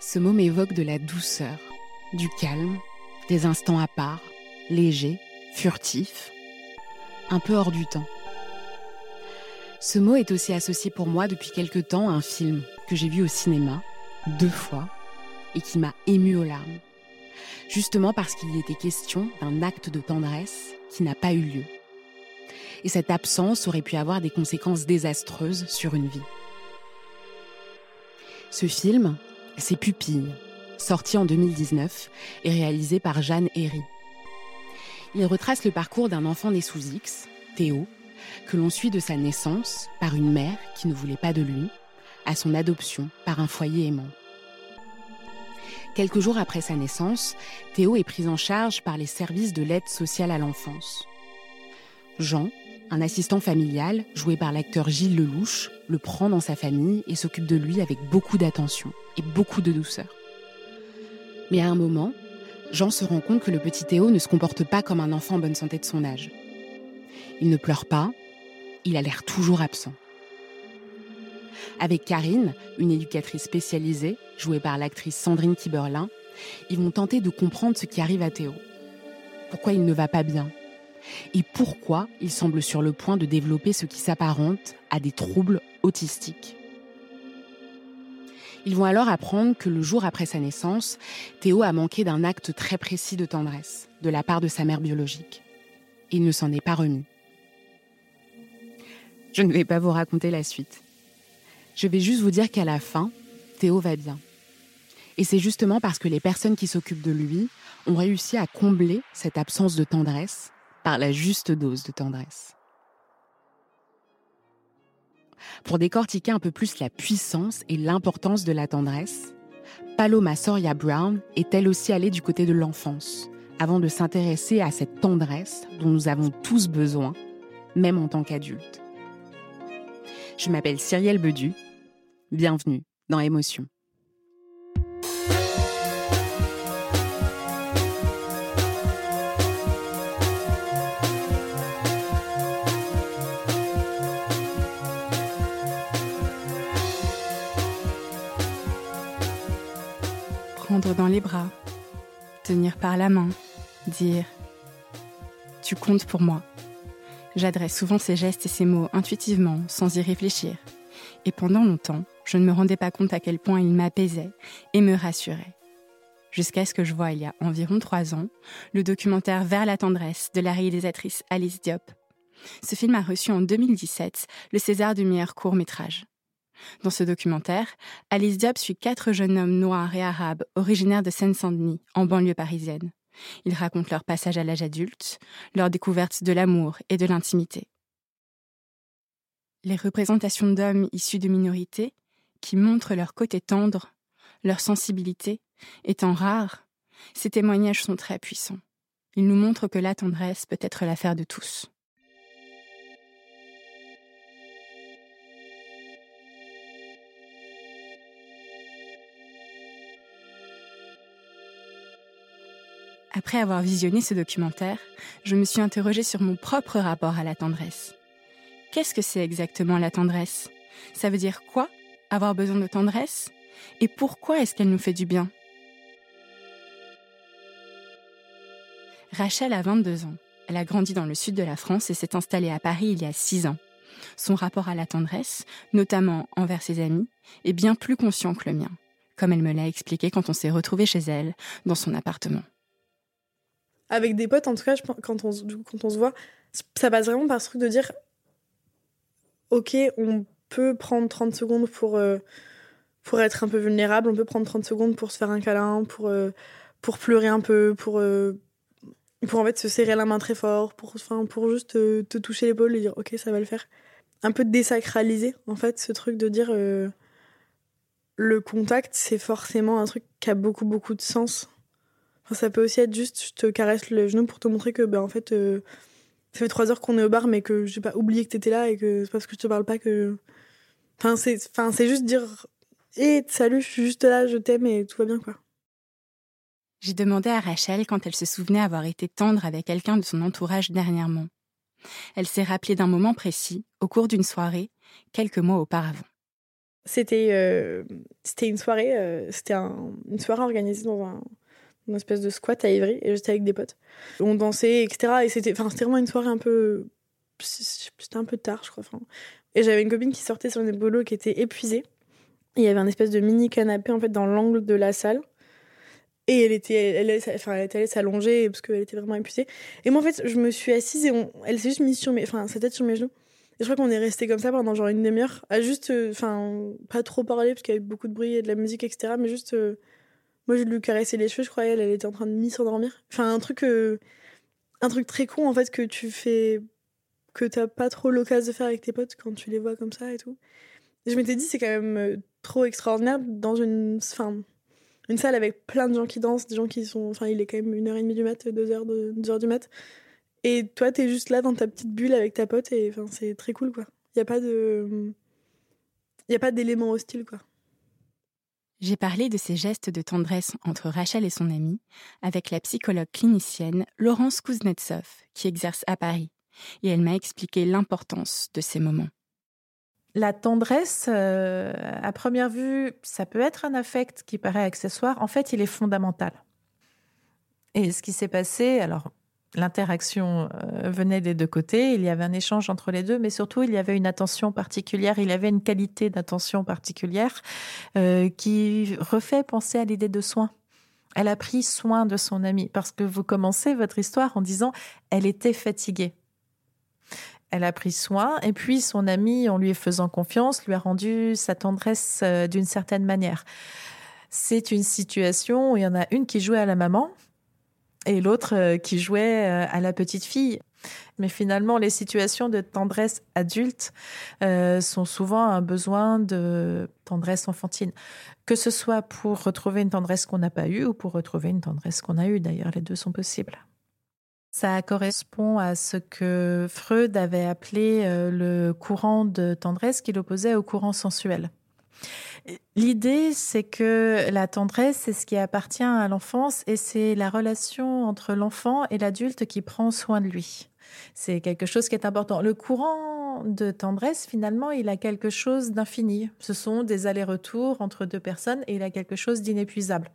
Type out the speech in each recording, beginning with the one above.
Ce mot m'évoque de la douceur, du calme, des instants à part, légers, furtifs, un peu hors du temps. Ce mot est aussi associé pour moi depuis quelque temps à un film que j'ai vu au cinéma, deux fois, et qui m'a ému aux larmes. Justement parce qu'il y était question d'un acte de tendresse qui n'a pas eu lieu. Et cette absence aurait pu avoir des conséquences désastreuses sur une vie. Ce film, c'est Pupilles, sorti en 2019 et réalisé par Jeanne Herry. Il retrace le parcours d'un enfant né sous X, Théo, que l'on suit de sa naissance par une mère qui ne voulait pas de lui, à son adoption par un foyer aimant. Quelques jours après sa naissance, Théo est pris en charge par les services de l'aide sociale à l'enfance. Jean, un assistant familial, joué par l'acteur Gilles Lelouch, le prend dans sa famille et s'occupe de lui avec beaucoup d'attention et beaucoup de douceur. Mais à un moment, Jean se rend compte que le petit Théo ne se comporte pas comme un enfant en bonne santé de son âge. Il ne pleure pas, il a l'air toujours absent. Avec Karine, une éducatrice spécialisée, jouée par l'actrice Sandrine Kiberlin, ils vont tenter de comprendre ce qui arrive à Théo. Pourquoi il ne va pas bien? Et pourquoi il semble sur le point de développer ce qui s'apparente à des troubles autistiques. Ils vont alors apprendre que le jour après sa naissance, Théo a manqué d'un acte très précis de tendresse de la part de sa mère biologique. Il ne s'en est pas remis. Je ne vais pas vous raconter la suite. Je vais juste vous dire qu'à la fin, Théo va bien. Et c'est justement parce que les personnes qui s'occupent de lui ont réussi à combler cette absence de tendresse la juste dose de tendresse. Pour décortiquer un peu plus la puissance et l'importance de la tendresse, Paloma Soria Brown est elle aussi allée du côté de l'enfance, avant de s'intéresser à cette tendresse dont nous avons tous besoin, même en tant qu'adultes. Je m'appelle Cyrielle Bedu. Bienvenue dans Émotion. Dans les bras, tenir par la main, dire ⁇ Tu comptes pour moi ⁇ J'adresse souvent ces gestes et ces mots intuitivement, sans y réfléchir. Et pendant longtemps, je ne me rendais pas compte à quel point ils m'apaisaient et me rassuraient. Jusqu'à ce que je vois, il y a environ trois ans, le documentaire Vers la tendresse de la réalisatrice Alice Diop. Ce film a reçu en 2017 le César du meilleur court métrage. Dans ce documentaire, Alice Diop suit quatre jeunes hommes noirs et arabes originaires de Seine-Saint-Denis, en banlieue parisienne. Ils racontent leur passage à l'âge adulte, leur découverte de l'amour et de l'intimité. Les représentations d'hommes issus de minorités, qui montrent leur côté tendre, leur sensibilité, étant rares, ces témoignages sont très puissants. Ils nous montrent que la tendresse peut être l'affaire de tous. Après avoir visionné ce documentaire, je me suis interrogée sur mon propre rapport à la tendresse. Qu'est-ce que c'est exactement la tendresse? Ça veut dire quoi Avoir besoin de tendresse? Et pourquoi est-ce qu'elle nous fait du bien? Rachel a 22 ans. Elle a grandi dans le sud de la France et s'est installée à Paris il y a 6 ans. Son rapport à la tendresse, notamment envers ses amis, est bien plus conscient que le mien, comme elle me l'a expliqué quand on s'est retrouvé chez elle, dans son appartement. Avec des potes, en tout cas, quand on, quand on se voit, ça passe vraiment par ce truc de dire Ok, on peut prendre 30 secondes pour, euh, pour être un peu vulnérable, on peut prendre 30 secondes pour se faire un câlin, pour, euh, pour pleurer un peu, pour, euh, pour en fait se serrer la main très fort, pour, enfin, pour juste te, toucher l'épaule et dire ok ça va le faire. Un peu désacraliser en fait ce truc de dire le contact c'est forcément un truc qui a beaucoup beaucoup de sens. Enfin, ça peut aussi être juste je te caresse le genou pour te montrer que ben en fait euh, ça fait trois heures qu'on est au bar mais que j'ai pas oublié que t'étais là et que c'est parce que je te parle pas que. Enfin c'est enfin c'est juste dire hé salut je suis juste là je t'aime et tout va bien quoi. J'ai demandé à Rachel quand elle se souvenait avoir été tendre avec quelqu'un de son entourage dernièrement. Elle s'est rappelée d'un moment précis, au cours d'une soirée, quelques mois auparavant. C'était euh, c'était une soirée, euh, c'était une soirée organisée dans un, une espèce de squat à Ivry et j'étais avec des potes. On dansait, etc. Et c'était vraiment une soirée un peu. C'était un peu tard, je crois. Et j'avais une copine qui sortait sur une bolos qui était épuisée. il y avait un espèce de mini canapé en fait dans l'angle de la salle. Et elle était, elle, enfin, elle était allée s'allonger parce qu'elle était vraiment épuisée. Et moi, en fait, je me suis assise et elle s'est juste mise sur mes, enfin, sa tête sur mes genoux. Et je crois qu'on est resté comme ça pendant genre une demi-heure, à juste, euh, enfin, pas trop parler parce qu'il y avait beaucoup de bruit et de la musique, etc. Mais juste, euh, moi, je lui caressais les cheveux, je croyais, elle, était en train de m'y s'endormir. Enfin, un truc, euh, un truc très con, en fait, que tu fais, que t'as pas trop l'occasion de faire avec tes potes quand tu les vois comme ça et tout. Je m'étais dit, c'est quand même trop extraordinaire dans une, enfin, une salle avec plein de gens qui dansent, des gens qui sont. Enfin, il est quand même une heure et demie du mat, deux heures, de, deux heures du mat. Et toi, t'es juste là dans ta petite bulle avec ta pote et enfin, c'est très cool, quoi. Il n'y a pas de. Il a pas d'élément hostile, quoi. J'ai parlé de ces gestes de tendresse entre Rachel et son amie avec la psychologue clinicienne Laurence Kuznetsov, qui exerce à Paris, et elle m'a expliqué l'importance de ces moments la tendresse, euh, à première vue, ça peut être un affect qui paraît accessoire. En fait, il est fondamental. Et ce qui s'est passé, alors l'interaction euh, venait des deux côtés, il y avait un échange entre les deux, mais surtout il y avait une attention particulière, il y avait une qualité d'attention particulière euh, qui refait penser à l'idée de soin. Elle a pris soin de son amie parce que vous commencez votre histoire en disant elle était fatiguée elle a pris soin et puis son ami, en lui faisant confiance, lui a rendu sa tendresse euh, d'une certaine manière. C'est une situation où il y en a une qui jouait à la maman et l'autre euh, qui jouait euh, à la petite fille. Mais finalement, les situations de tendresse adulte sont souvent un besoin de tendresse enfantine, que ce soit pour retrouver une tendresse qu'on n'a pas eue ou pour retrouver une tendresse qu'on a eue. D'ailleurs, les deux sont possibles. Ça correspond à ce que Freud avait appelé euh, le courant de tendresse qu'il opposait au courant sensuel. L'idée, c'est que la tendresse, c'est ce qui appartient à l'enfance et c'est la relation entre l'enfant et l'adulte qui prend soin de lui. C'est quelque chose qui est important. Le courant de tendresse, finalement, il a quelque chose d'infini. Ce sont des allers-retours entre deux personnes et il a quelque chose d'inépuisable.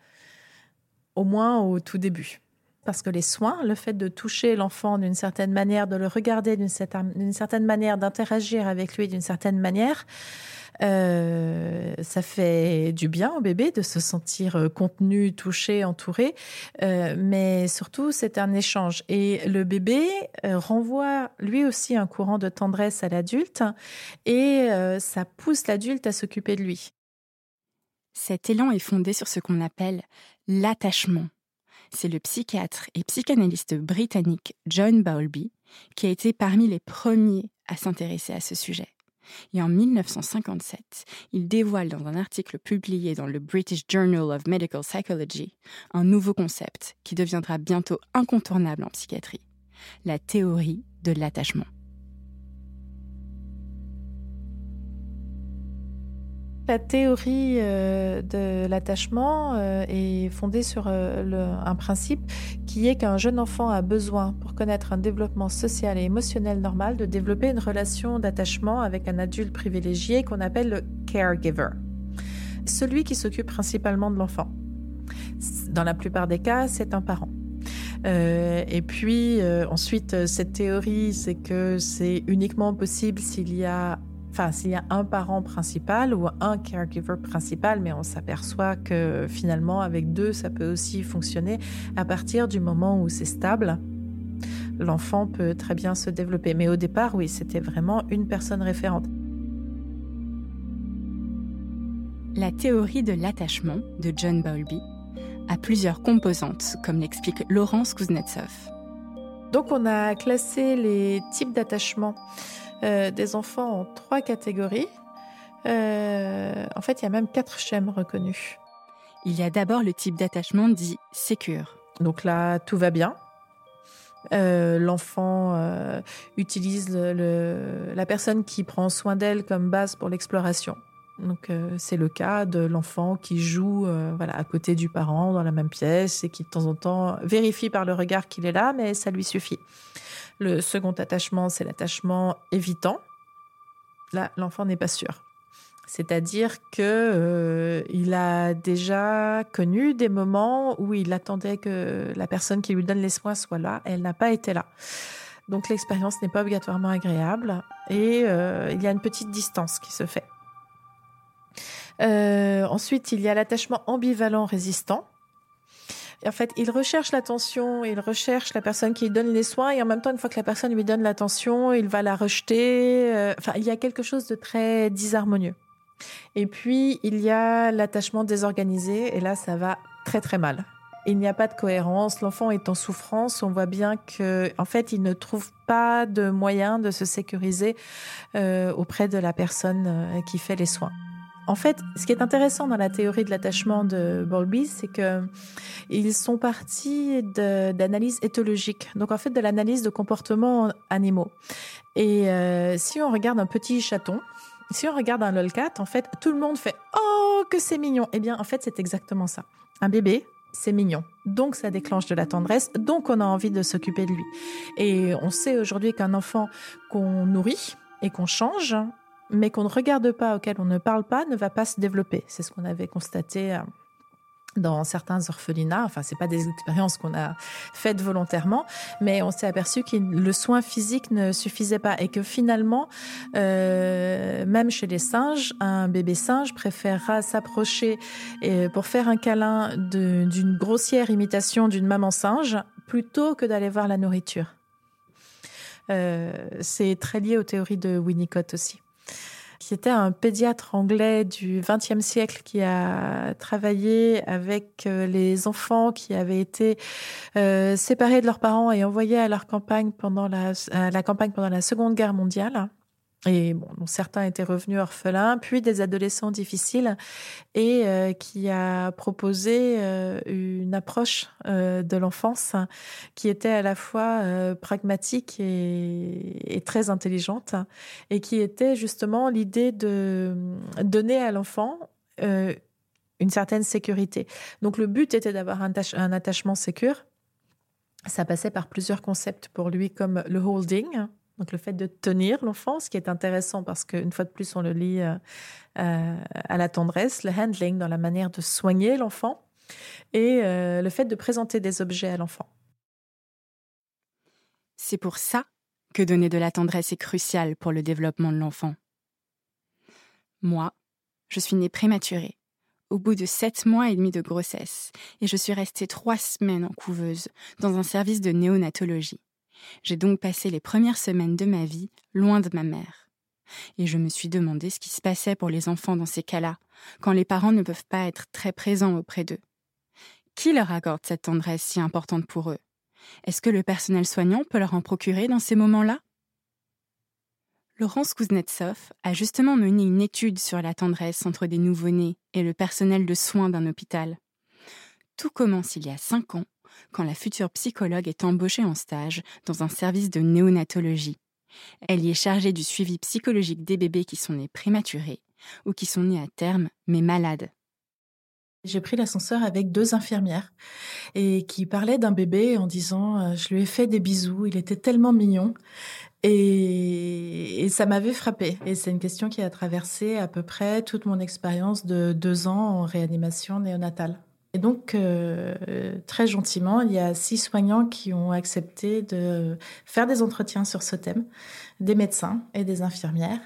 Au moins au tout début parce que les soins, le fait de toucher l'enfant d'une certaine manière, de le regarder d'une certaine, manière, d'interagir avec lui d'une certaine manière, euh, ça fait du bien au bébé de se sentir euh, contenu, touché, entouré, euh, mais surtout c'est un échange. Et le bébé renvoie lui aussi un courant de tendresse à l'adulte et ça pousse l'adulte à s'occuper de lui. Cet élan est fondé sur ce qu'on appelle l'attachement c'est le psychiatre et psychanalyste britannique John Bowlby qui a été parmi les premiers à s'intéresser à ce sujet. Et en 1957, il dévoile dans un article publié dans le British Journal of Medical Psychology un nouveau concept qui deviendra bientôt incontournable en psychiatrie, la théorie de l'attachement. La théorie euh, de l'attachement euh, est fondée sur euh, un principe qui est qu'un jeune enfant a besoin, pour connaître un développement social et émotionnel normal, de développer une relation d'attachement avec un adulte privilégié qu'on appelle le caregiver, celui qui s'occupe principalement de l'enfant. Dans la plupart des cas, c'est un parent. et puis ensuite, cette théorie, c'est que c'est uniquement possible s'il y a enfin s'il y a un parent principal ou un caregiver principal, mais on s'aperçoit que finalement avec deux, ça peut aussi fonctionner à partir du moment où c'est stable. L'enfant peut très bien se développer. Mais au départ, oui, c'était vraiment une personne référente. La théorie de l'attachement de John Bowlby a plusieurs composantes, comme l'explique Laurence Kuznetsov. Donc on a classé les types d'attachement euh, des enfants en trois catégories. Euh, en fait, il y a même quatre schèmes reconnus. Il y a d'abord le type d'attachement dit sécure. Donc là, tout va bien. Euh, l'enfant utilise la personne qui prend soin d'elle comme base pour l'exploration. Donc c'est le cas de l'enfant qui joue voilà à côté du parent dans la même pièce et qui de temps en temps vérifie par le regard qu'il est là, mais ça lui suffit. Le second attachement, c'est l'attachement évitant. Là, l'enfant n'est pas sûr. C'est-à-dire que euh, il a déjà connu des moments où il attendait que la personne qui lui donne les soins soit là. elle n'a pas été là. Donc l'expérience n'est pas obligatoirement agréable et euh, il y a une petite distance qui se fait. Euh, ensuite, il y a l'attachement ambivalent résistant en fait, il recherche l'attention, il recherche la personne qui lui donne les soins, et en même temps, une fois que la personne lui donne l'attention, il va la rejeter. Euh, enfin, il y a quelque chose de très disharmonieux. Et puis, il y a l'attachement désorganisé, et là, ça va très très mal. Il n'y a pas de cohérence, l'enfant est en souffrance, on voit bien que, en fait, il ne trouve pas de moyen de se sécuriser euh, auprès de la personne euh, qui fait les soins. En fait, ce qui est intéressant dans la théorie de l'attachement de Bowlby, c'est que ils sont partis d'analyses éthologiques, donc en fait de l'analyse de comportements animaux. Et euh, si on regarde un petit chaton, si on regarde un lolcat, en fait, tout le monde fait oh que c'est mignon. Eh bien, en fait, c'est exactement ça. Un bébé, c'est mignon. Donc ça déclenche de la tendresse, donc on a envie de s'occuper de lui. Et on sait aujourd'hui qu'un enfant qu'on nourrit et qu'on change, mais qu'on ne regarde pas, auquel on ne parle pas, ne va pas se développer. C'est ce qu'on avait constaté euh, dans certains orphelinats. Enfin, c'est pas des expériences qu'on a faites volontairement, mais on s'est aperçu que le soin physique ne suffisait pas et que finalement, euh, même chez les singes, un bébé singe préférera s'approcher pour faire un câlin d'une grossière imitation d'une maman singe plutôt que d'aller voir la nourriture. Euh, c'est très lié aux théories de Winnicott aussi qui était un pédiatre anglais du XXe siècle qui a travaillé avec euh, les enfants qui avaient été euh, séparés de leurs parents et envoyés à leur campagne pendant à la campagne pendant la Seconde Guerre mondiale et bon, certains étaient revenus orphelins, puis des adolescents difficiles, et euh, qui a proposé euh, une approche euh, de l'enfance qui était à la fois pragmatique et, très intelligente, et qui était justement l'idée de donner à l'enfant une certaine sécurité. Donc le but était d'avoir un, un attachement sécure. Ça passait par plusieurs concepts pour lui, comme le holding, donc le fait de tenir l'enfant, ce qui est intéressant parce qu'une fois de plus, on le lit euh, euh, à la tendresse, le handling dans la manière de soigner l'enfant et euh, le fait de présenter des objets à l'enfant. C'est pour ça que donner de la tendresse est crucial pour le développement de l'enfant. Moi, je suis née prématurée, au bout de sept mois et demi de grossesse, et je suis restée trois semaines en couveuse, dans un service de néonatologie. J'ai donc passé les premières semaines de ma vie loin de ma mère. Et je me suis demandé ce qui se passait pour les enfants dans ces cas-là, quand les parents ne peuvent pas être très présents auprès d'eux. Qui leur accorde cette tendresse si importante pour eux? Est-ce que le personnel soignant peut leur en procurer dans ces moments-là? Laurence Kuznetsov a justement mené une étude sur la tendresse entre des nouveau-nés et le personnel de soins d'un hôpital. Tout commence il y a cinq ans quand la future psychologue est embauchée en stage dans un service de néonatologie. Elle y est chargée du suivi psychologique des bébés qui sont nés prématurés, ou qui sont nés à terme, mais malades. J'ai pris l'ascenseur avec deux infirmières et qui parlaient d'un bébé en disant euh, je lui ai fait des bisous, il était tellement mignon et, ça m'avait frappé. Et c'est une question qui a traversé à peu près toute mon expérience de deux ans en réanimation néonatale. Et donc, euh, très gentiment, il y a six soignants qui ont accepté de faire des entretiens sur ce thème, des médecins et des infirmières,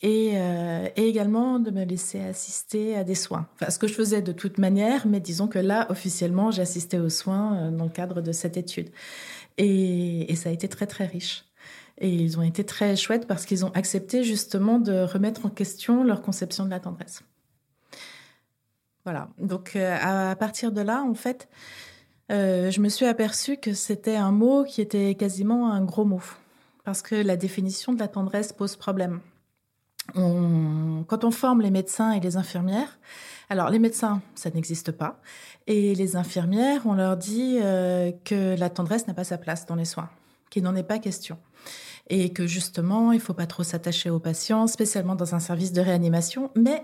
et, euh, et, également de me laisser assister à des soins. Enfin, ce que je faisais de toute manière, mais disons que là, officiellement, j'assistais aux soins euh, dans le cadre de cette étude. Et, et ça a été très, très riche. Et ils ont été très chouettes parce qu'ils ont accepté justement de remettre en question leur conception de la tendresse. Voilà. Donc euh, à, partir de là, en fait, euh, je me suis aperçue que c'était un mot qui était quasiment un gros mot, parce que la définition de la tendresse pose problème. quand on forme les médecins et les infirmières, alors les médecins, ça n'existe pas, et les infirmières, on leur dit euh, que la tendresse n'a pas sa place dans les soins, qu'il n'en est pas question et que justement, il faut pas trop s'attacher aux patients, spécialement dans un service de réanimation, mais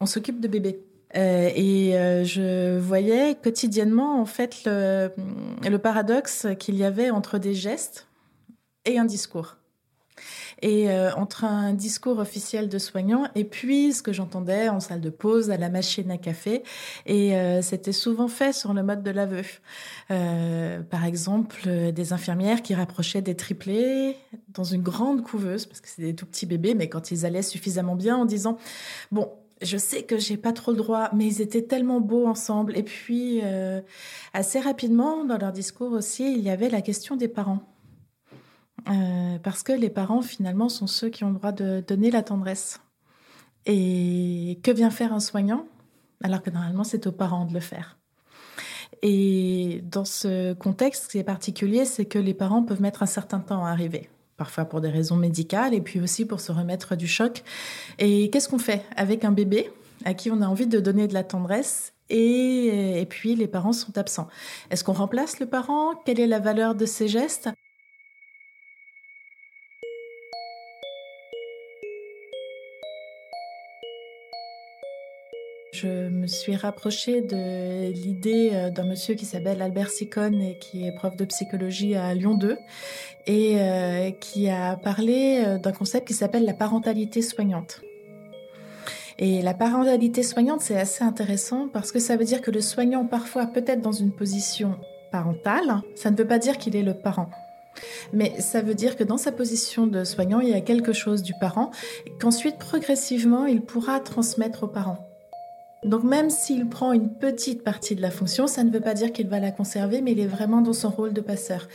on s'occupe de bébés. Euh, et euh, je voyais quotidiennement en fait le, paradoxe qu'il y avait entre des gestes et un discours. Et euh, entre un discours officiel de soignant et puis ce que j'entendais en salle de pause, à la machine à café. Et c'était souvent fait sur le mode de l'aveu. par exemple, des infirmières qui rapprochaient des triplés dans une grande couveuse, parce que c'est des tout petits bébés, mais quand ils allaient suffisamment bien en disant, bon, je sais que j'ai pas trop le droit, mais ils étaient tellement beaux ensemble. Et puis, euh, assez rapidement, dans leur discours aussi, il y avait la question des parents. Euh, parce que les parents, finalement, sont ceux qui ont le droit de donner la tendresse. Et que vient faire un soignant Alors que normalement, c'est aux parents de le faire. Et dans ce contexte, ce qui est particulier, c'est que les parents peuvent mettre un certain temps à arriver parfois pour des raisons médicales et puis aussi pour se remettre du choc. Et qu'est-ce qu'on fait avec un bébé à qui on a envie de donner de la tendresse et, puis les parents sont absents. Est-ce qu'on remplace le parent? Quelle est la valeur de ces gestes? Je me suis rapprochée de l'idée euh, d'un monsieur qui s'appelle Albert Sicone et qui est prof de psychologie à Lyon 2 et euh, qui a parlé euh, d'un concept qui s'appelle la parentalité soignante. Et la parentalité soignante, c'est assez intéressant parce que ça veut dire que le soignant, parfois peut-être dans une position parentale, ça ne veut pas dire qu'il est le parent. Mais ça veut dire que dans sa position de soignant, il y a quelque chose du parent, qu'ensuite, progressivement, il pourra transmettre aux parents. Donc même s'il prend une petite partie de la fonction, ça ne veut pas dire qu'il va la conserver, mais il est vraiment dans son rôle de passeur.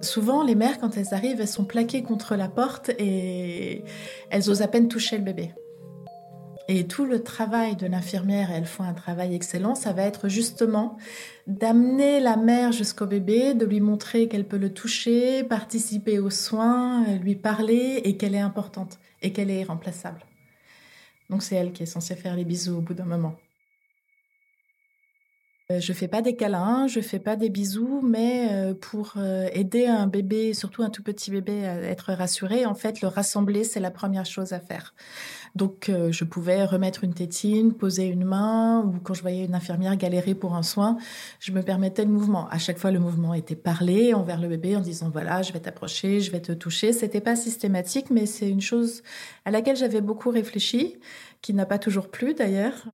Souvent, les mères, quand elles arrivent, elles sont plaquées contre la porte et elles osent à peine toucher le bébé. Et tout le travail de l'infirmière, elles font un travail excellent, ça va être justement d'amener la mère jusqu'au bébé, de lui montrer qu'elle peut le toucher, participer aux soins, lui parler et qu'elle est importante et qu'elle est irremplaçable. Donc c'est elle qui est censée faire les bisous au bout d'un moment. Euh, je fais pas des câlins, je fais pas des bisous, mais euh, pour euh, aider un bébé, surtout un tout petit bébé, à être rassuré, en fait, le rassembler, c'est la première chose à faire. Donc, je pouvais remettre une tétine, poser une main, ou quand je voyais une infirmière galérer pour un soin, je me permettais le mouvement. À chaque fois, le mouvement était parlé envers le bébé en disant voilà, je vais t'approcher, je vais te toucher. C'était pas systématique, mais c'est une chose à laquelle j'avais beaucoup réfléchi, qui n'a pas toujours plu d'ailleurs.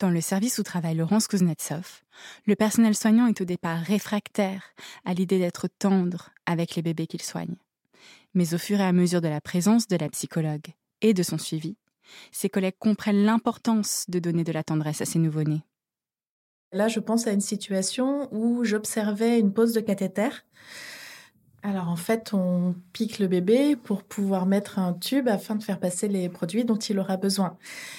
Dans le service où travaille Laurence Kuznetsov, le personnel soignant est au départ réfractaire à l'idée d'être tendre avec les bébés qu'il soigne. Mais au fur et à mesure de la présence de la psychologue et de son suivi, ses collègues comprennent l'importance de donner de la tendresse à ces nouveau-nés. Là, je pense à une situation où j'observais une pose de cathéter alors en fait, on pique le bébé pour pouvoir mettre un tube afin de faire passer les produits dont il aura besoin.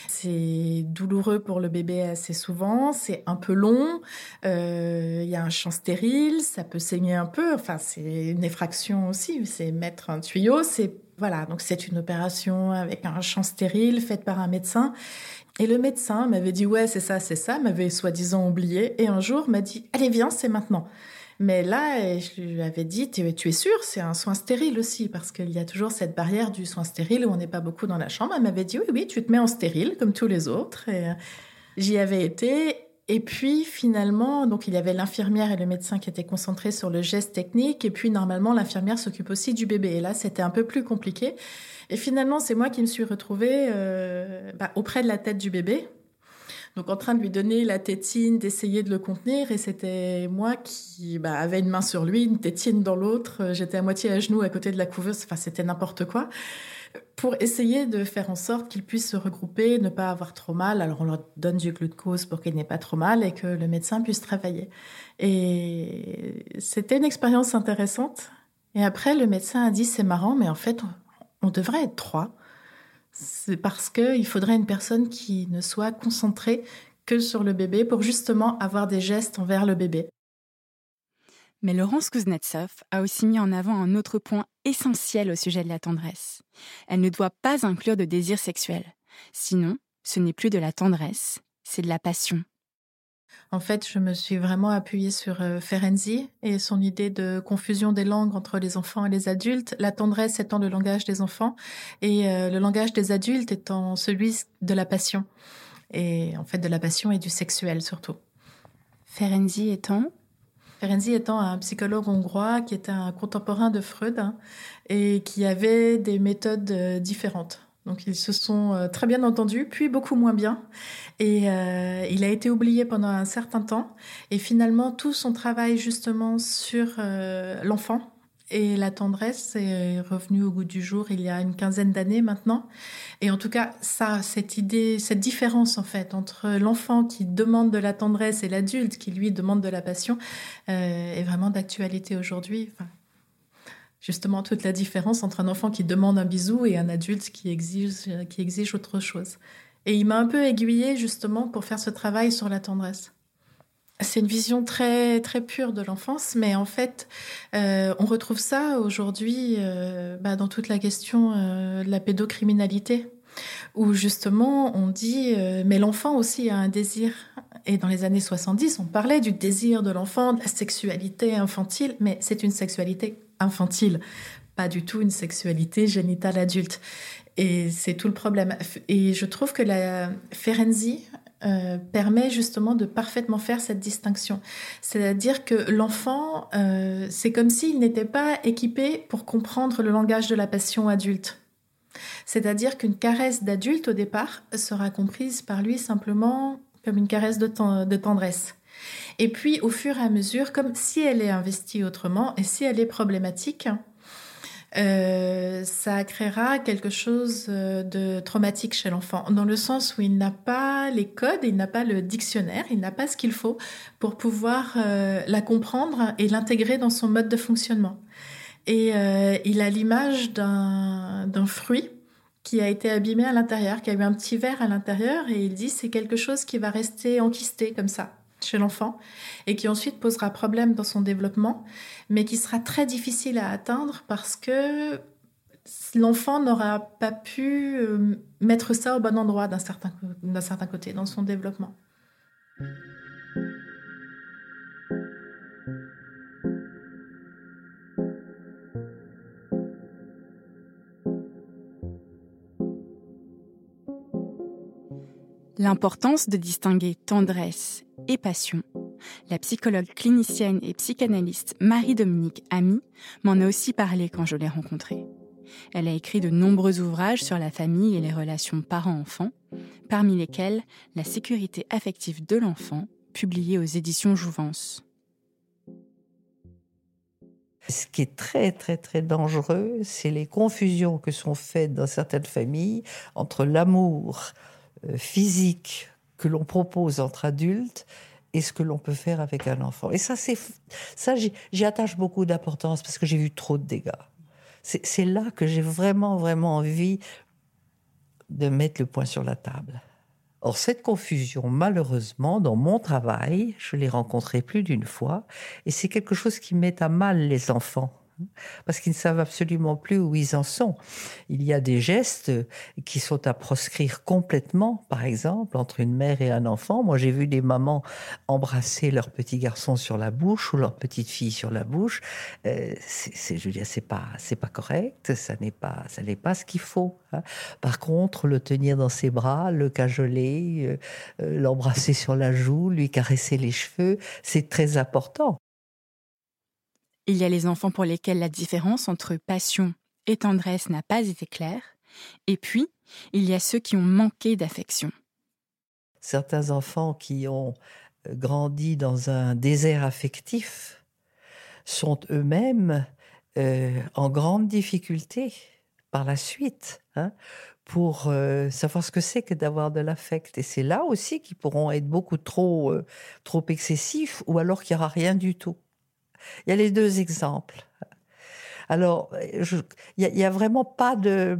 C'est douloureux pour le bébé assez souvent, c'est un peu long, euh, il y a un champ stérile, ça peut saigner un peu, enfin c'est une effraction aussi, c'est mettre un tuyau, c'est voilà, donc c'est une opération avec un champ stérile faite par un médecin. Et le médecin m'avait dit ouais c'est ça, c'est ça, m'avait soi-disant oublié et un jour m'a dit allez viens c'est maintenant. Mais là, je lui avais dit, tu es sûr, c'est un soin stérile aussi, parce qu'il y a toujours cette barrière du soin stérile où on n'est pas beaucoup dans la chambre. Elle m'avait dit, oui, oui, tu te mets en stérile comme tous les autres. Euh, j'y avais été. Et puis finalement, donc il y avait l'infirmière et le médecin qui étaient concentrés sur le geste technique. Et puis normalement, l'infirmière s'occupe aussi du bébé. Et là, c'était un peu plus compliqué. Et finalement, c'est moi qui me suis retrouvée euh, bah, auprès de la tête du bébé, donc en train de lui donner la tétine, d'essayer de le contenir. Et c'était moi qui bah, avait une main sur lui, une tétine dans l'autre. J'étais à moitié à genoux à côté de la couveuse. Enfin, c'était n'importe quoi. Pour essayer de faire en sorte qu'il puisse se regrouper, ne pas avoir trop mal. Alors on leur donne du glucose pour qu'il n'ait pas trop mal et que le médecin puisse travailler. Et c'était une expérience intéressante. Et après, le médecin a dit, c'est marrant, mais en fait, on devrait être trois c'est parce qu'il faudrait une personne qui ne soit concentrée que sur le bébé pour justement avoir des gestes envers le bébé. Mais Laurence Kuznetsov a aussi mis en avant un autre point essentiel au sujet de la tendresse. Elle ne doit pas inclure de désir sexuel. Sinon, ce n'est plus de la tendresse, c'est de la passion. En fait, je me suis vraiment appuyée sur euh, Ferenczi et son idée de confusion des langues entre les enfants et les adultes, la tendresse étant le langage des enfants et euh, le langage des adultes étant celui de la passion. Et en fait, de la passion et du sexuel surtout. Ferenczi étant? Ferenczi étant un psychologue hongrois qui était un contemporain de Freud hein, et qui avait des méthodes euh, différentes. Donc ils se sont euh, très bien entendus, puis beaucoup moins bien. Et euh, il a été oublié pendant un certain temps. Et finalement, tout son travail justement sur euh, l'enfant et la tendresse est revenu au goût du jour il y a une quinzaine d'années maintenant. Et en tout cas, ça, cette idée, cette différence en fait entre l'enfant qui demande de la tendresse et l'adulte qui lui demande de la passion est vraiment d'actualité aujourd'hui. Justement toute la différence entre un enfant qui demande un bisou et un adulte qui exige, autre chose. Et il m'a un peu aiguillée justement pour faire ce travail sur la tendresse. C'est une vision très très pure de l'enfance, mais en fait, euh, on retrouve ça aujourd'hui euh, bah, dans toute la question euh, de la pédocriminalité, où justement on dit mais l'enfant aussi a un désir. Et dans les années 70, on parlait du désir de l'enfant, de la sexualité infantile, mais c'est une sexualité infantile, pas du tout une sexualité génitale adulte. Et c'est tout le problème. Et je trouve que la Ferenczi euh, permet justement de parfaitement faire cette distinction. C'est-à-dire que l'enfant, euh, c'est comme s'il n'était pas équipé pour comprendre le langage de la passion adulte. C'est-à-dire qu'une caresse d'adulte au départ sera comprise par lui simplement comme une caresse de tendresse. Et puis, au fur et à mesure, comme si elle est investie autrement et si elle est problématique, euh, ça créera quelque chose euh, de traumatique chez l'enfant, dans le sens où il n'a pas les codes, il n'a pas le dictionnaire, il n'a pas ce qu'il faut pour pouvoir euh, la comprendre et l'intégrer dans son mode de fonctionnement. Et il a l'image d'un fruit qui a été abîmé à l'intérieur, qui a eu un petit verre à l'intérieur, et il dit c'est quelque chose qui va rester enquisté comme ça chez l'enfant et qui ensuite posera problème dans son développement, mais qui sera très difficile à atteindre parce que l'enfant n'aura pas pu euh, mettre ça au bon endroit d'un certain, d'un certain côté dans son développement. L'importance de distinguer tendresse et passion. La psychologue clinicienne et psychanalyste Marie-Dominique Ami m'en a aussi parlé quand je l'ai rencontrée. Elle a écrit de nombreux ouvrages sur la famille et les relations parents-enfants, parmi lesquels La sécurité affective de l'enfant, publié aux éditions Jouvence. Ce qui est très très très dangereux, c'est les confusions que sont faites dans certaines familles entre l'amour physique que l'on propose entre adultes et ce que l'on peut faire avec un enfant. Et ça, c'est ça, j'y attache beaucoup d'importance parce que j'ai vu trop de dégâts. C'est là que j'ai vraiment, vraiment envie de mettre le point sur la table. Or, cette confusion, malheureusement, dans mon travail, je l'ai rencontrée plus d'une fois, et c'est quelque chose qui met à mal les enfants parce qu'ils ne savent absolument plus où ils en sont. Il y a des gestes qui sont à proscrire complètement, par exemple, entre une mère et un enfant. Moi, j'ai vu des mamans embrasser leur petit garçon sur la bouche ou leur petite fille sur la bouche. Euh, c'est, je veux dire, c'est pas, c'est pas correct. Ça n'est pas, ça n'est pas ce qu'il faut. Hein. Par contre, le tenir dans ses bras, le cajoler, euh, euh, l'embrasser sur la joue, lui caresser les cheveux, c'est très important. Il y a les enfants pour lesquels la différence entre passion et tendresse n'a pas été claire, et puis il y a ceux qui ont manqué d'affection. Certains enfants qui ont euh, grandi dans un désert affectif sont eux-mêmes euh, en grande difficulté par la suite hein, pour euh, savoir ce que c'est que d'avoir de l'affect. Et c'est là aussi qu'ils pourront être beaucoup trop, trop excessifs ou alors qu'il n'y aura rien du tout. Il y a les deux exemples. Alors, il n'y a, vraiment pas de...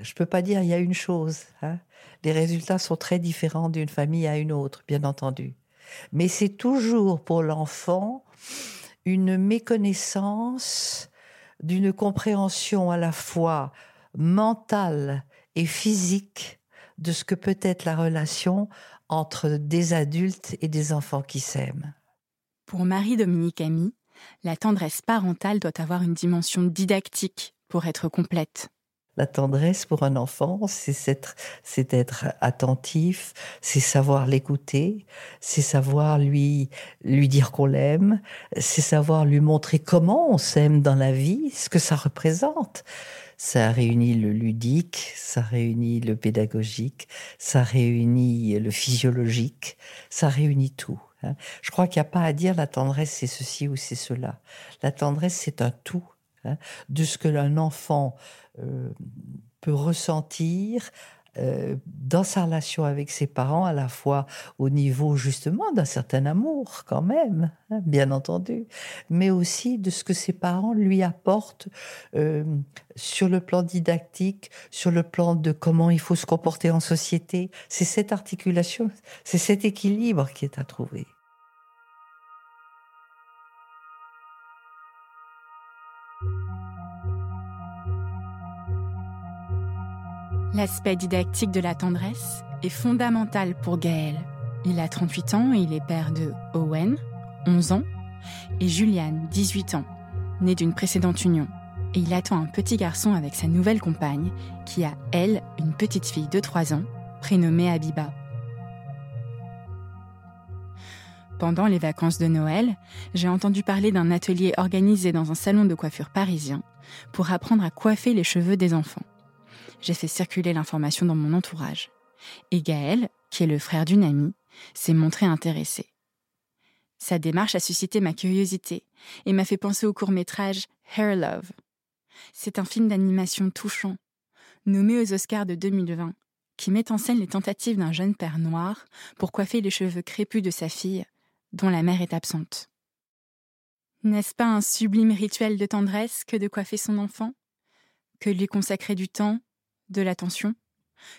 Je ne peux pas dire il y a une chose. Hein. Les résultats sont très différents d'une famille à une autre, bien entendu. Mais c'est toujours pour l'enfant une méconnaissance d'une compréhension à la fois mentale et physique de ce que peut être la relation entre des adultes et des enfants qui s'aiment. Pour Marie-Dominique Ami, la tendresse parentale doit avoir une dimension didactique pour être complète. La tendresse pour un enfant, c'est être, attentif, c'est savoir l'écouter, c'est savoir lui, lui dire qu'on l'aime, c'est savoir lui montrer comment on s'aime dans la vie, ce que ça représente. Ça réunit le ludique, ça réunit le pédagogique, ça réunit le physiologique, ça réunit tout. Hein. Je crois qu'il n'y a pas à dire la tendresse c'est ceci ou c'est cela. La tendresse c'est un tout hein, de ce que l'un enfant euh, peut ressentir euh, dans sa relation avec ses parents, à la fois au niveau justement d'un certain amour quand même, hein, bien entendu, mais aussi de ce que ses parents lui apportent euh, sur le plan didactique, sur le plan de comment il faut se comporter en société. C'est cette articulation, c'est cet équilibre qui est à trouver. L'aspect didactique de la tendresse est fondamental pour Gaël. Il a 38 ans et il est père de Owen, 11 ans, et Juliane, 18 ans, née d'une précédente union. Et il attend un petit garçon avec sa nouvelle compagne, qui a, elle, une petite fille de 3 ans, prénommée Abiba. Pendant les vacances de Noël, j'ai entendu parler d'un atelier organisé dans un salon de coiffure parisien pour apprendre à coiffer les cheveux des enfants j'ai fait circuler l'information dans mon entourage. Et Gaël, qui est le frère d'une amie, s'est montré intéressé. Sa démarche a suscité ma curiosité et m'a fait penser au court métrage Hair Love. C'est un film d'animation touchant, nommé aux Oscars de 2020, qui met en scène les tentatives d'un jeune père noir pour coiffer les cheveux crépus de sa fille, dont la mère est absente. N'est-ce pas un sublime rituel de tendresse que de coiffer son enfant? Que lui consacrer du temps, de l'attention,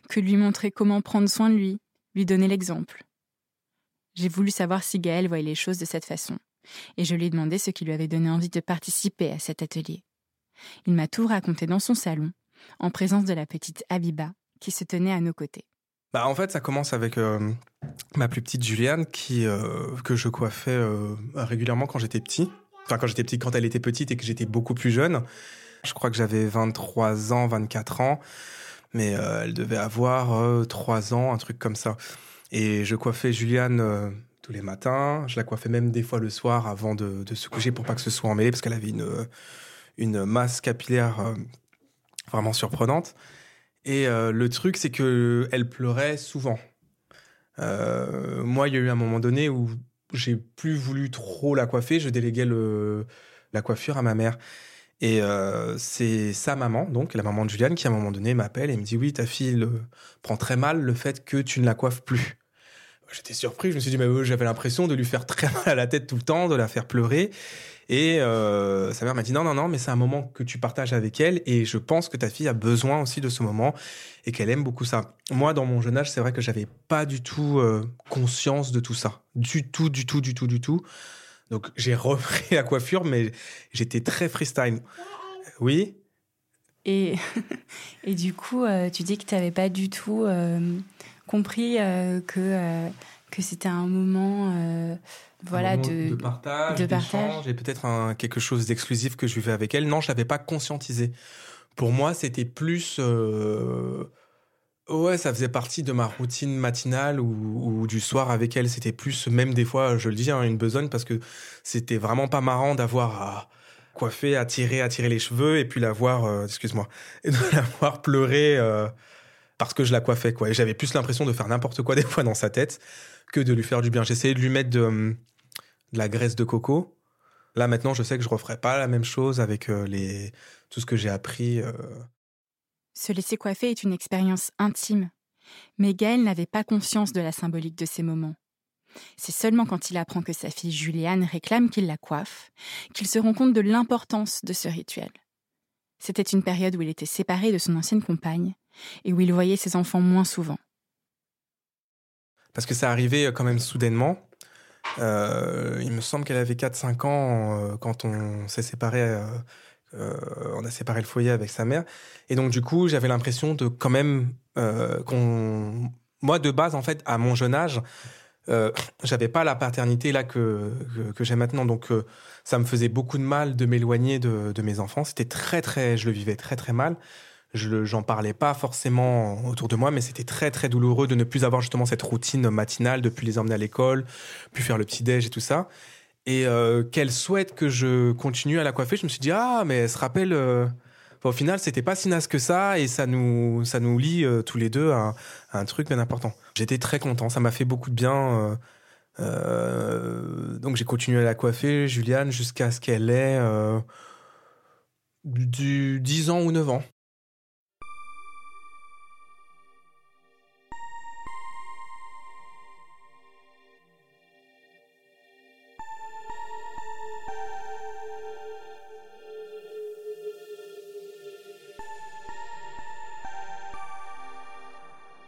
que lui montrer comment prendre soin de lui, lui donner l'exemple. J'ai voulu savoir si Gaël voyait les choses de cette façon, et je lui ai demandé ce qui lui avait donné envie de participer à cet atelier. Il m'a tout raconté dans son salon, en présence de la petite Abiba, qui se tenait à nos côtés. Bah en fait, ça commence avec euh, ma plus petite Juliane, qui, euh, que je coiffais euh, régulièrement quand j'étais petit. Enfin, quand j'étais petit, quand elle était petite et que j'étais beaucoup plus jeune. Je crois que j'avais 23 ans, 24 ans mais euh, elle devait avoir euh, trois ans, un truc comme ça. Et je coiffais Juliane euh, tous les matins. Je la coiffais même des fois le soir avant de, se coucher pour pas que ce soit emmêlé parce qu'elle avait une, une masse capillaire vraiment surprenante. Et le truc, c'est que elle pleurait souvent. moi, il y a eu un moment donné où j'ai plus voulu trop la coiffer. Je déléguais la coiffure à ma mère. Et euh, c'est sa maman, donc la maman de Juliane, qui à un moment donné m'appelle et me dit oui, ta fille prend très mal le fait que tu ne la coiffes plus. J'étais surpris, je me suis dit mais j'avais l'impression de lui faire très mal à la tête tout le temps, de la faire pleurer. Et euh, sa mère m'a dit non non non, mais c'est un moment que tu partages avec elle et je pense que ta fille a besoin aussi de ce moment et qu'elle aime beaucoup ça. Moi, dans mon jeune âge, c'est vrai que j'avais pas du tout euh, conscience de tout ça, du tout, du tout, du tout, du tout. Donc j'ai repris la coiffure, mais j'étais très freestyle. Oui. Et, et du coup, euh, tu dis que tu n'avais pas du tout euh, compris euh, que, que c'était un moment, voilà, un moment de, de partage, de partage. et peut-être quelque chose d'exclusif que je vivais avec elle. Non, je l'avais pas conscientisé. Pour moi, c'était plus. Ouais, ça faisait partie de ma routine matinale ou, du soir avec elle. C'était plus, même des fois, je le dis, hein, une besogne parce que c'était vraiment pas marrant d'avoir à coiffer, à tirer, à tirer les cheveux et puis la voir, euh, excuse-moi, et de la voir pleurer euh, parce que je la coiffais, quoi. Et j'avais plus l'impression de faire n'importe quoi des fois dans sa tête que de lui faire du bien. J'essayais de lui mettre de, hum, la graisse de coco. Là, maintenant, je sais que je referai pas la même chose avec euh, les, tout ce que j'ai appris. Euh, Se laisser coiffer est une expérience intime. Mais Gaël n'avait pas conscience de la symbolique de ces moments. C'est seulement quand il apprend que sa fille Juliane réclame qu'il la coiffe qu'il se rend compte de l'importance de ce rituel. C'était une période où il était séparé de son ancienne compagne et où il voyait ses enfants moins souvent. parce que ça arrivait quand même soudainement. Euh, il me semble qu'elle avait 4-5 ans euh, quand on s'est séparé. euh, euh, on a séparé le foyer avec sa mère. Et donc, du coup, j'avais l'impression de quand même euh, qu'on. Moi, de base, en fait, à mon jeune âge, euh, j'avais pas la paternité là que, que, j'ai maintenant. Donc, euh, ça me faisait beaucoup de mal de m'éloigner de, mes enfants. C'était très, très. Je le vivais très, très mal. Je j'en parlais pas forcément autour de moi, mais c'était très très douloureux de ne plus avoir justement cette routine matinale, de plus les emmener à l'école, plus faire le petit déj et tout ça. Et euh, qu'elle souhaite que je continue à la coiffer, je me suis dit ah mais elle se rappelle. euh, au final, c'était pas si naze que ça et ça nous ça nous lie euh, tous les deux à, un truc bien important. J'étais très content, ça m'a fait beaucoup de bien. donc j'ai continué à la coiffer, Juliane, jusqu'à ce qu'elle ait euh, du 10 ans ou 9 ans.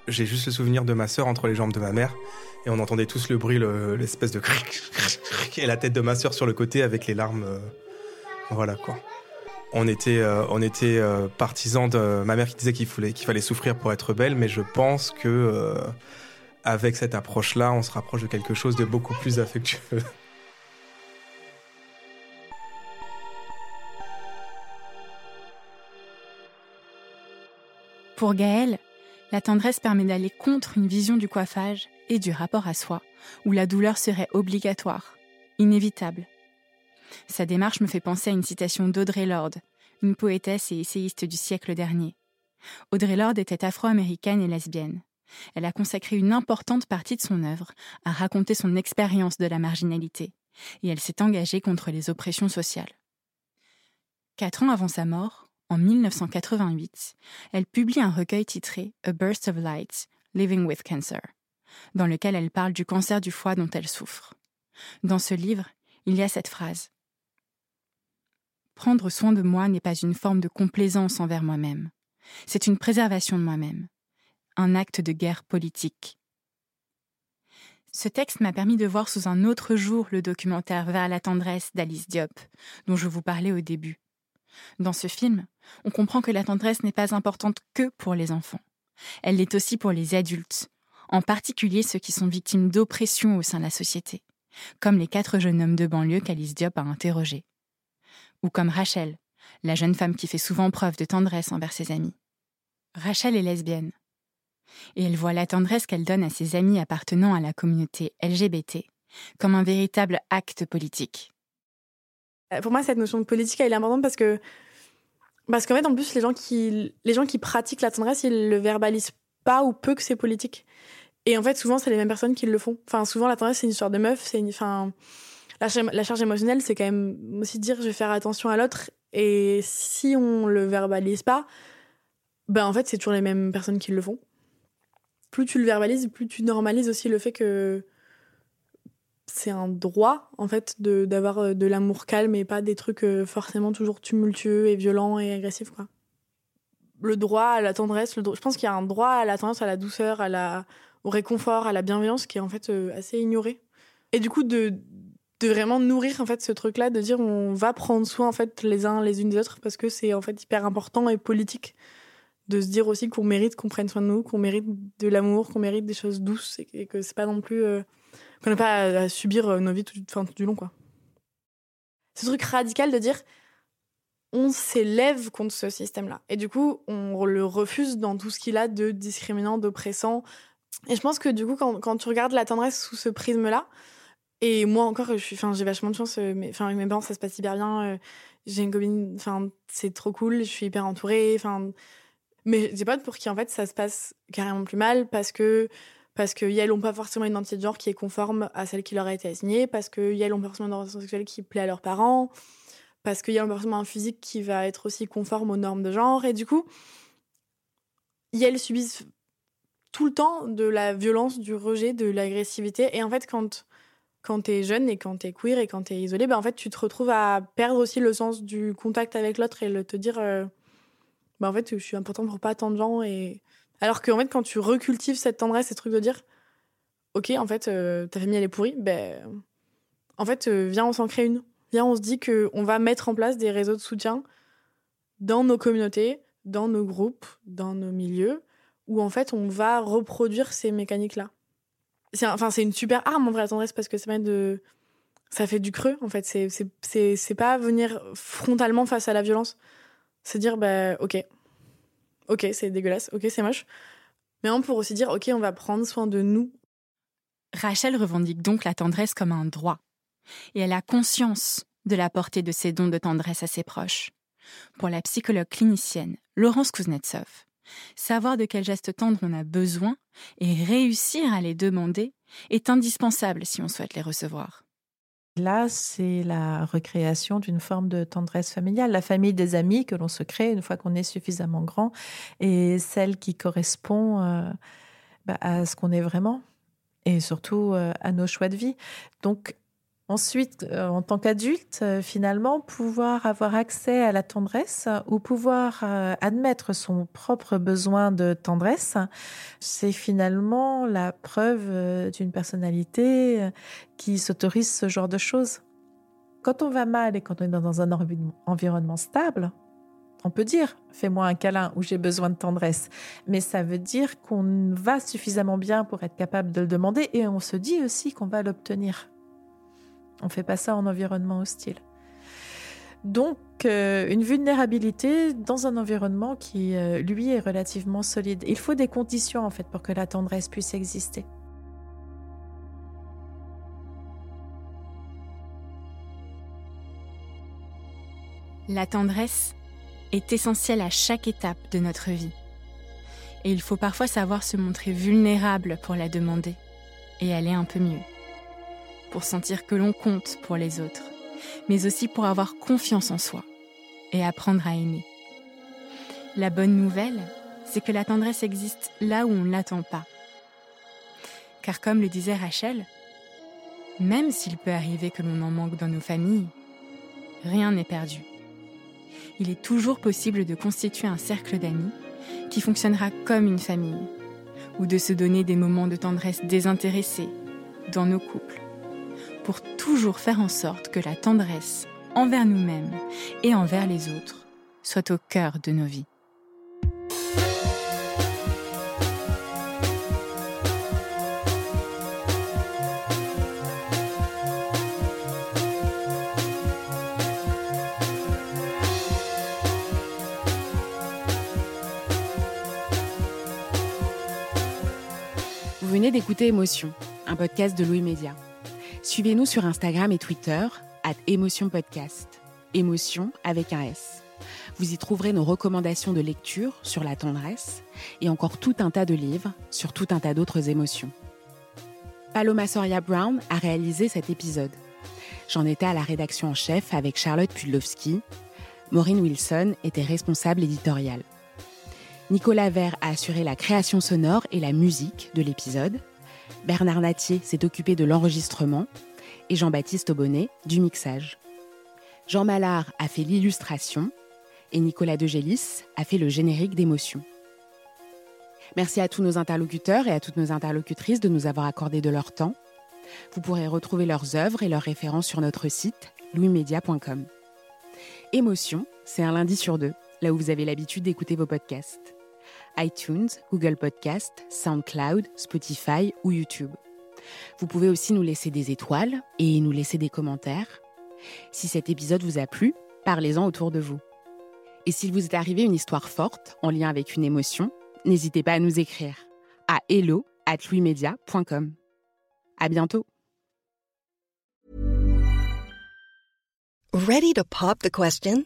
J'ai juste le souvenir de ma sœur entre les jambes de ma mère et on entendait tous le bruit, le- l'espèce de cric, cric, cric, et la tête de ma sœur sur le côté avec les larmes. euh, voilà quoi. On était, euh, on était euh, partisans de ma mère qui disait qu'il fallait, qu'il fallait souffrir pour être belle, mais je pense que avec cette approche-là, on se rapproche de quelque chose de beaucoup plus affectueux. Pour Gaël, la tendresse permet d'aller contre une vision du coiffage et du rapport à soi, où la douleur serait obligatoire, inévitable. Sa démarche me fait penser à une citation d'Audre Lorde, une poétesse et essayiste du siècle dernier. Audre Lorde était afro-américaine et lesbienne. Elle a consacré une importante partie de son œuvre à raconter son expérience de la marginalité, et elle s'est engagée contre les oppressions sociales. Quatre ans avant sa mort, en 1988, elle publie un recueil titré A Burst of Light, Living with Cancer, dans lequel elle parle du cancer du foie dont elle souffre. Dans ce livre, il y a cette phrase. Prendre soin de moi n'est pas une forme de complaisance envers moi-même. C'est une préservation de moi-même. Un acte de guerre politique. Ce texte m'a permis de voir sous un autre jour le documentaire Vers la tendresse d'Alice Diop, dont je vous parlais au début. Dans ce film, on comprend que la tendresse n'est pas importante que pour les enfants. Elle l'est aussi pour les adultes, en particulier ceux qui sont victimes d'oppression au sein de la société, comme les quatre jeunes hommes de banlieue qu'Alice Diop a interrogés. Ou comme Rachel, la jeune femme qui fait souvent preuve de tendresse envers ses amis. Rachel est lesbienne. Et elle voit la tendresse qu'elle donne à ses amis appartenant à la communauté LGBT comme un véritable acte politique. Euh, Pour moi, cette notion de politique, elle est importante parce que parce qu'en fait, en plus, les gens qui les gens qui pratiquent la tendresse, ils le verbalisent pas ou peu que c'est politique. Et en fait, souvent, c'est les mêmes personnes qui le font. Enfin, souvent, la tendresse, c'est une histoire de meuf. C'est une, enfin, la, la charge émotionnelle, c'est quand même aussi dire je vais faire attention à l'autre. Et si on le verbalise pas, ben en fait, c'est toujours les mêmes personnes qui le font. Plus tu le verbalises, plus tu normalises aussi le fait que c'est un droit en fait de d'avoir euh, de l'amour calme et pas des trucs euh, forcément toujours tumultueux et violents et agressifs quoi. Le droit à la tendresse, le je pense qu'il y a un droit à la tendresse, à la douceur, à la au réconfort, à la bienveillance qui est en fait euh, assez ignoré. Et du coup de de vraiment nourrir en fait ce truc là de dire on va prendre soin en fait les uns les unes des autres parce que c'est en fait hyper important et politique de se dire aussi qu'on mérite qu'on prenne soin de nous qu'on mérite de l'amour qu'on mérite des choses douces et que c'est pas non plus qu'on n'a pas à, subir euh, nos vies tout, du long quoi ce truc radical de dire on s'élève contre ce système là et du coup on le refuse dans tout ce qu'il a de discriminant d'oppressant et je pense que du coup quand, quand tu regardes la tendresse sous ce prisme là et moi encore, j'ai vachement de chance. Euh, mais, enfin, avec mes parents, ça se passe hyper bien. Euh, j'ai une copine, enfin, c'est trop cool. Je suis hyper entourée. Enfin, mais j'ai pas pour qui en fait ça se passe carrément plus mal parce que parce que elles n'ont pas forcément une identité de genre qui est conforme à celle qui leur a été assignée, parce que elles ont pas forcément une orientation sexuelle qui plaît à leurs parents, parce qu'il y a forcément un physique qui va être aussi conforme aux normes de genre. Et du coup, elles subissent tout le temps de la violence, du rejet, de l'agressivité. Et en fait, quand quand t'es jeune et quand t'es queer et quand t'es isolé, bah en fait, tu te retrouves à perdre aussi le sens du contact avec l'autre et le te dire, bah en fait, je suis important pour pas tant de gens. Et... Alors qu'en fait, quand tu recultives cette tendresse, ce truc de dire, ok, en fait, euh, ta famille elle est pourrie, ben, en fait, euh, viens, on s'en crée une. Viens, on se dit qu'on va mettre en place des réseaux de soutien dans nos communautés, dans nos groupes, dans nos milieux, où en fait, on va reproduire ces mécaniques-là. C'est enfin c'est une super arme en vrai la tendresse parce que ça met de ça fait du creux en fait. C'est c'est pas venir frontalement face à la violence. C'est dire bah ok ok c'est dégueulasse. Ok c'est moche. Mais on pourrait aussi dire ok on va prendre soin de nous. Rachel revendique donc la tendresse comme un droit. Et elle a conscience de la portée de ces dons de tendresse à ses proches. Pour la psychologue clinicienne Laurence Kuznetsov Savoir de quels gestes tendres on a besoin et réussir à les demander est indispensable si on souhaite les recevoir. Là, c'est la recréation d'une forme de tendresse familiale, la famille des amis que l'on se crée une fois qu'on est suffisamment grand et celle qui correspond euh, bah, à ce qu'on est vraiment et surtout euh, à nos choix de vie. Donc, Ensuite, euh, en tant qu'adulte, euh, finalement, pouvoir avoir accès à la tendresse ou pouvoir euh, admettre son propre besoin de tendresse, c'est finalement la preuve d'une personnalité qui s'autorise ce genre de choses. Quand on va mal et quand on est dans un environnement stable, on peut dire fais-moi un câlin ou j'ai besoin de tendresse, mais ça veut dire qu'on va suffisamment bien pour être capable de le demander et on se dit aussi qu'on va l'obtenir. On fait pas ça en environnement hostile. Donc, euh, une vulnérabilité dans un environnement qui, euh, lui, est relativement solide. Il faut des conditions, en fait, pour que la tendresse puisse exister. La tendresse est essentielle à chaque étape de notre vie. Et il faut parfois savoir se montrer vulnérable pour la demander et aller un peu mieux pour sentir que l'on compte pour les autres, mais aussi pour avoir confiance en soi et apprendre à aimer. La bonne nouvelle, c'est que la tendresse existe là où on ne l'attend pas. Car comme le disait Rachel, même s'il peut arriver que l'on en manque dans nos familles, rien n'est perdu. Il est toujours possible de constituer un cercle d'amis qui fonctionnera comme une famille, ou de se donner des moments de tendresse désintéressés dans nos couples toujours faire en sorte que la tendresse envers nous-mêmes et envers les autres soit au cœur de nos vies. Vous venez d'écouter Émotion, un podcast de Louis Média. Suivez-nous sur Instagram et Twitter, at Émotion Podcast. Émotion avec un S. Vous y trouverez nos recommandations de lecture sur la tendresse et encore tout un tas de livres sur tout un tas d'autres émotions. Paloma Soria Brown a réalisé cet épisode. J'en étais à la rédaction en chef avec Charlotte Pudlowski. Maureen Wilson était responsable éditoriale. Nicolas Vert a assuré la création sonore et la musique de l'épisode. Bernard Natier s'est occupé de l'enregistrement et Jean-Baptiste Aubonnet du mixage. Jean Mallard a fait l'illustration et Nicolas Degélis a fait le générique d'émotion. Merci à tous nos interlocuteurs et à toutes nos interlocutrices de nous avoir accordé de leur temps. Vous pourrez retrouver leurs œuvres et leurs références sur notre site louismedia.com. Émotion, c'est un lundi sur deux, là où vous avez l'habitude d'écouter vos podcasts. iTunes, Google Podcast, SoundCloud, Spotify ou YouTube. Vous pouvez aussi nous laisser des étoiles et nous laisser des commentaires. Si cet épisode vous a plu, parlez-en autour de vous. Et s'il vous est arrivé une histoire forte en lien avec une émotion, n'hésitez pas à nous écrire à hello at. À bientôt. Ready to pop the question?